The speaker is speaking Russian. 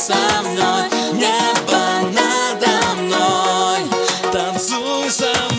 со мной. Небо надо мной. Танцуй со мной.